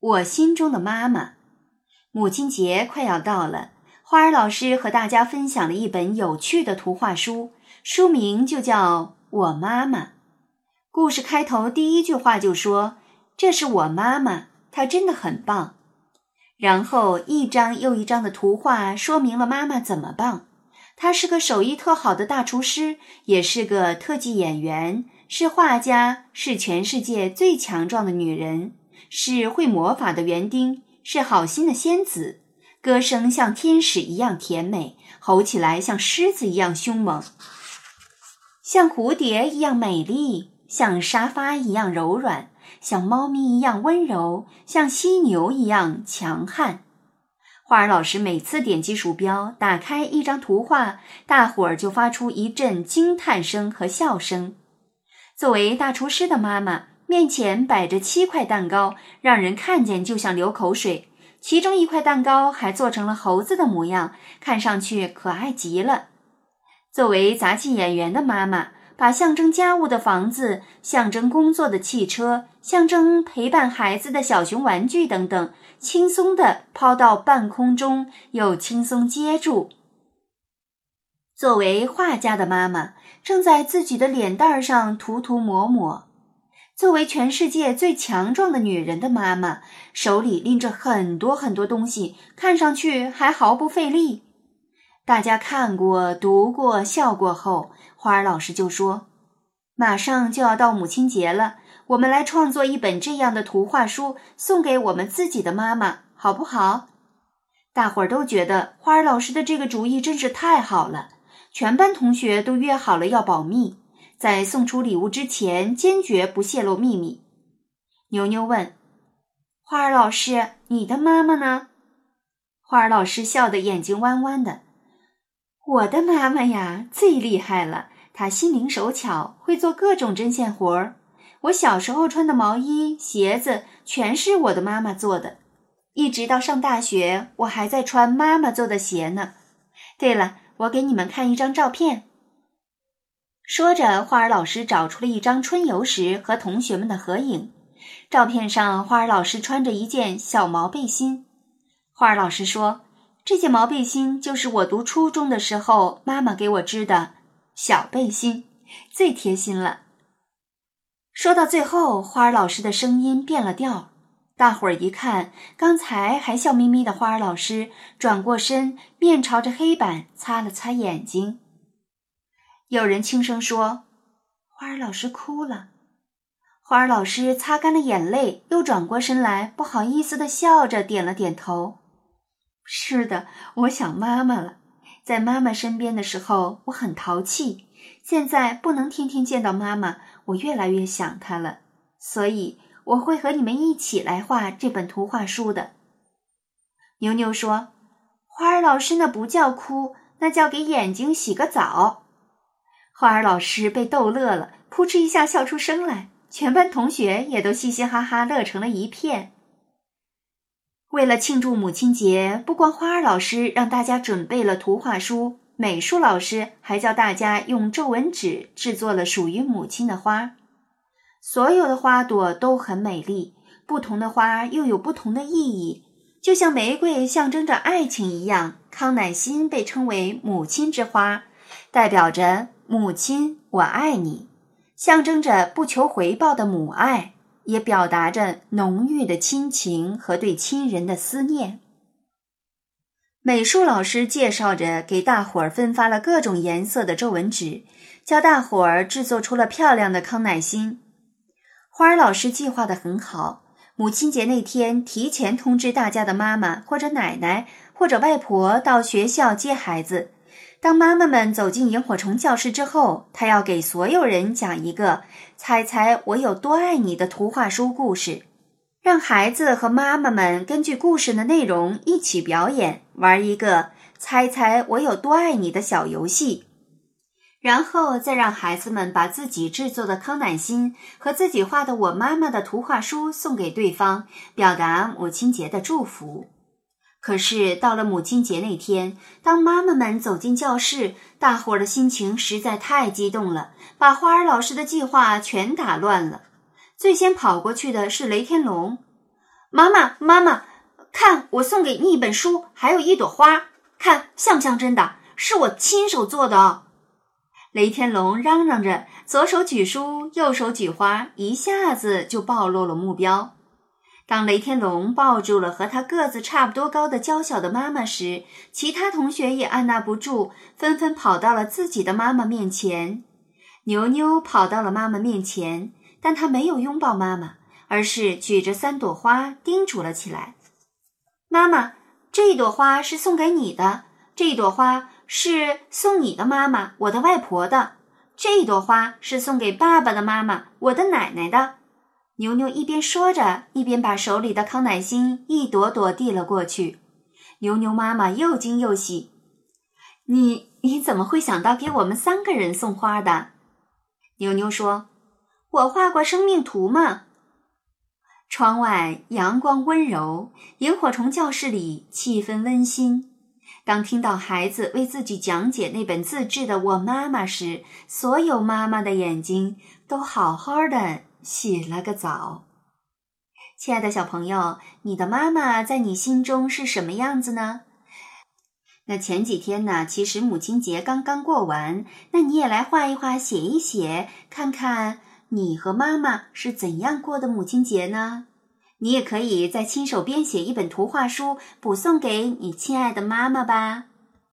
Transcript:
我心中的妈妈，母亲节快要到了，花儿老师和大家分享了一本有趣的图画书，书名就叫《我妈妈》。故事开头第一句话就说：“这是我妈妈，她真的很棒。”然后一张又一张的图画说明了妈妈怎么棒。她是个手艺特好的大厨师，也是个特技演员，是画家，是全世界最强壮的女人。是会魔法的园丁，是好心的仙子，歌声像天使一样甜美，吼起来像狮子一样凶猛，像蝴蝶一样美丽，像沙发一样柔软，像猫咪一样温柔，像犀牛一样强悍。花儿老师每次点击鼠标，打开一张图画，大伙儿就发出一阵惊叹声和笑声。作为大厨师的妈妈。面前摆着七块蛋糕，让人看见就想流口水。其中一块蛋糕还做成了猴子的模样，看上去可爱极了。作为杂技演员的妈妈，把象征家务的房子、象征工作的汽车、象征陪伴孩子的小熊玩具等等，轻松地抛到半空中，又轻松接住。作为画家的妈妈，正在自己的脸蛋上涂涂抹抹。作为全世界最强壮的女人的妈妈，手里拎着很多很多东西，看上去还毫不费力。大家看过、读过、笑过后，花儿老师就说：“马上就要到母亲节了，我们来创作一本这样的图画书，送给我们自己的妈妈，好不好？”大伙儿都觉得花儿老师的这个主意真是太好了，全班同学都约好了要保密。在送出礼物之前，坚决不泄露秘密。牛牛问：“花儿老师，你的妈妈呢？”花儿老师笑得眼睛弯弯的：“我的妈妈呀，最厉害了！她心灵手巧，会做各种针线活儿。我小时候穿的毛衣、鞋子，全是我的妈妈做的。一直到上大学，我还在穿妈妈做的鞋呢。对了，我给你们看一张照片。”说着，花儿老师找出了一张春游时和同学们的合影。照片上，花儿老师穿着一件小毛背心。花儿老师说：“这件毛背心就是我读初中的时候妈妈给我织的小背心，最贴心了。”说到最后，花儿老师的声音变了调。大伙儿一看，刚才还笑眯眯的花儿老师，转过身，面朝着黑板，擦了擦眼睛。有人轻声说：“花儿老师哭了。”花儿老师擦干了眼泪，又转过身来，不好意思的笑着点了点头：“是的，我想妈妈了。在妈妈身边的时候，我很淘气。现在不能天天见到妈妈，我越来越想她了。所以我会和你们一起来画这本图画书的。”牛牛说：“花儿老师，那不叫哭，那叫给眼睛洗个澡。”花儿老师被逗乐了，扑哧一下笑出声来，全班同学也都嘻嘻哈哈乐成了一片。为了庆祝母亲节，不光花儿老师让大家准备了图画书，美术老师还教大家用皱纹纸制作了属于母亲的花。所有的花朵都很美丽，不同的花又有不同的意义，就像玫瑰象征着爱情一样，康乃馨被称为母亲之花，代表着。母亲，我爱你，象征着不求回报的母爱，也表达着浓郁的亲情和对亲人的思念。美术老师介绍着，给大伙儿分发了各种颜色的皱纹纸，教大伙儿制作出了漂亮的康乃馨。花儿老师计划的很好，母亲节那天提前通知大家的妈妈或者奶奶或者外婆到学校接孩子。当妈妈们走进萤火虫教室之后，他要给所有人讲一个“猜猜我有多爱你”的图画书故事，让孩子和妈妈们根据故事的内容一起表演，玩一个“猜猜我有多爱你”的小游戏，然后再让孩子们把自己制作的康乃馨和自己画的我妈妈的图画书送给对方，表达母亲节的祝福。可是到了母亲节那天，当妈妈们走进教室，大伙儿的心情实在太激动了，把花儿老师的计划全打乱了。最先跑过去的是雷天龙。妈妈，妈妈，看我送给你一本书，还有一朵花，看像不像真的？是我亲手做的哦！雷天龙嚷嚷着，左手举书，右手举花，一下子就暴露了目标。当雷天龙抱住了和他个子差不多高的娇小的妈妈时，其他同学也按捺不住，纷纷跑到了自己的妈妈面前。牛牛跑到了妈妈面前，但他没有拥抱妈妈。而是举着三朵花，叮嘱了起来：“妈妈，这朵花是送给你的，这朵花是送你的妈妈，我的外婆的，这朵花是送给爸爸的妈妈，我的奶奶的。”牛牛一边说着，一边把手里的康乃馨一朵朵递了过去。牛牛妈妈又惊又喜：“你你怎么会想到给我们三个人送花的？”牛牛说：“我画过生命图嘛。”窗外阳光温柔，萤火虫教室里气氛温馨。当听到孩子为自己讲解那本自制的《我妈妈》时，所有妈妈的眼睛都好好的洗了个澡。亲爱的小朋友，你的妈妈在你心中是什么样子呢？那前几天呢，其实母亲节刚刚过完，那你也来画一画，写一写，看看。你和妈妈是怎样过的母亲节呢？你也可以再亲手编写一本图画书，补送给你亲爱的妈妈吧。